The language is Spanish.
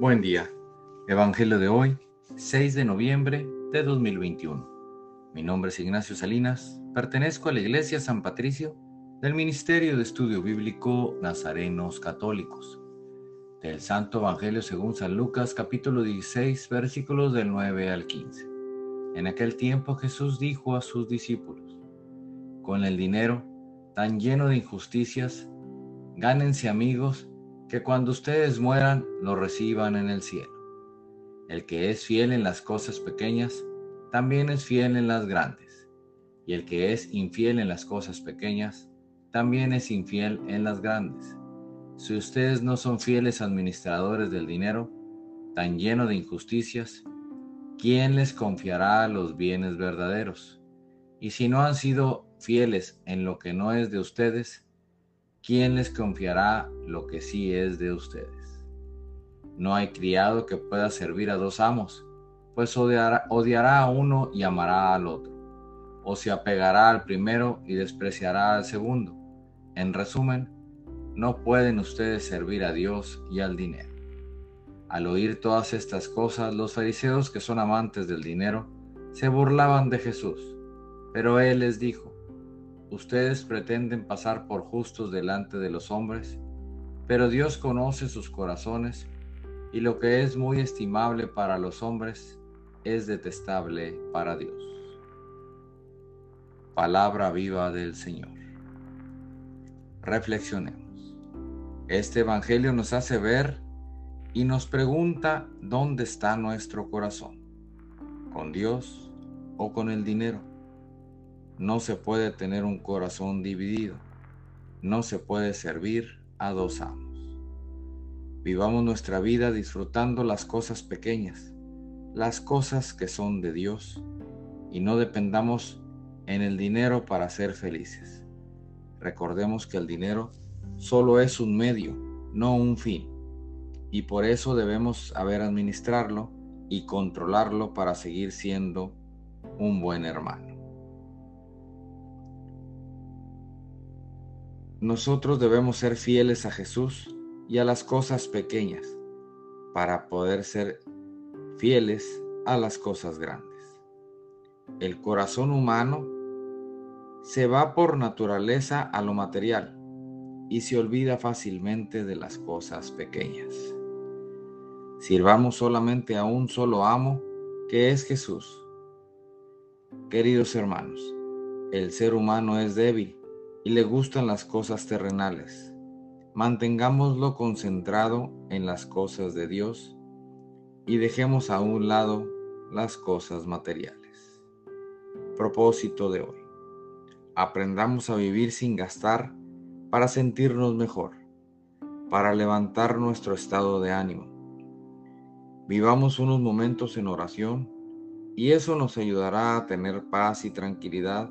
Buen día. Evangelio de hoy, 6 de noviembre de 2021. Mi nombre es Ignacio Salinas, pertenezco a la Iglesia San Patricio del Ministerio de Estudio Bíblico Nazarenos Católicos. Del Santo Evangelio según San Lucas capítulo 16 versículos del 9 al 15. En aquel tiempo Jesús dijo a sus discípulos, con el dinero tan lleno de injusticias, gánense amigos que cuando ustedes mueran lo reciban en el cielo. El que es fiel en las cosas pequeñas, también es fiel en las grandes. Y el que es infiel en las cosas pequeñas, también es infiel en las grandes. Si ustedes no son fieles administradores del dinero, tan lleno de injusticias, ¿quién les confiará los bienes verdaderos? Y si no han sido fieles en lo que no es de ustedes, ¿quién les confiará lo que sí es de ustedes? No hay criado que pueda servir a dos amos, pues odiará, odiará a uno y amará al otro, o se apegará al primero y despreciará al segundo. En resumen, no pueden ustedes servir a Dios y al dinero. Al oír todas estas cosas, los fariseos que son amantes del dinero se burlaban de Jesús, pero él les dijo, Ustedes pretenden pasar por justos delante de los hombres, pero Dios conoce sus corazones y lo que es muy estimable para los hombres es detestable para Dios. Palabra viva del Señor. Reflexionemos. Este Evangelio nos hace ver y nos pregunta dónde está nuestro corazón, con Dios o con el dinero. No se puede tener un corazón dividido. No se puede servir a dos amos. Vivamos nuestra vida disfrutando las cosas pequeñas, las cosas que son de Dios, y no dependamos en el dinero para ser felices. Recordemos que el dinero solo es un medio, no un fin, y por eso debemos saber administrarlo y controlarlo para seguir siendo un buen hermano. Nosotros debemos ser fieles a Jesús y a las cosas pequeñas para poder ser fieles a las cosas grandes. El corazón humano se va por naturaleza a lo material y se olvida fácilmente de las cosas pequeñas. Sirvamos solamente a un solo amo, que es Jesús. Queridos hermanos, el ser humano es débil y le gustan las cosas terrenales. Mantengámoslo concentrado en las cosas de Dios y dejemos a un lado las cosas materiales. Propósito de hoy. Aprendamos a vivir sin gastar para sentirnos mejor, para levantar nuestro estado de ánimo. Vivamos unos momentos en oración y eso nos ayudará a tener paz y tranquilidad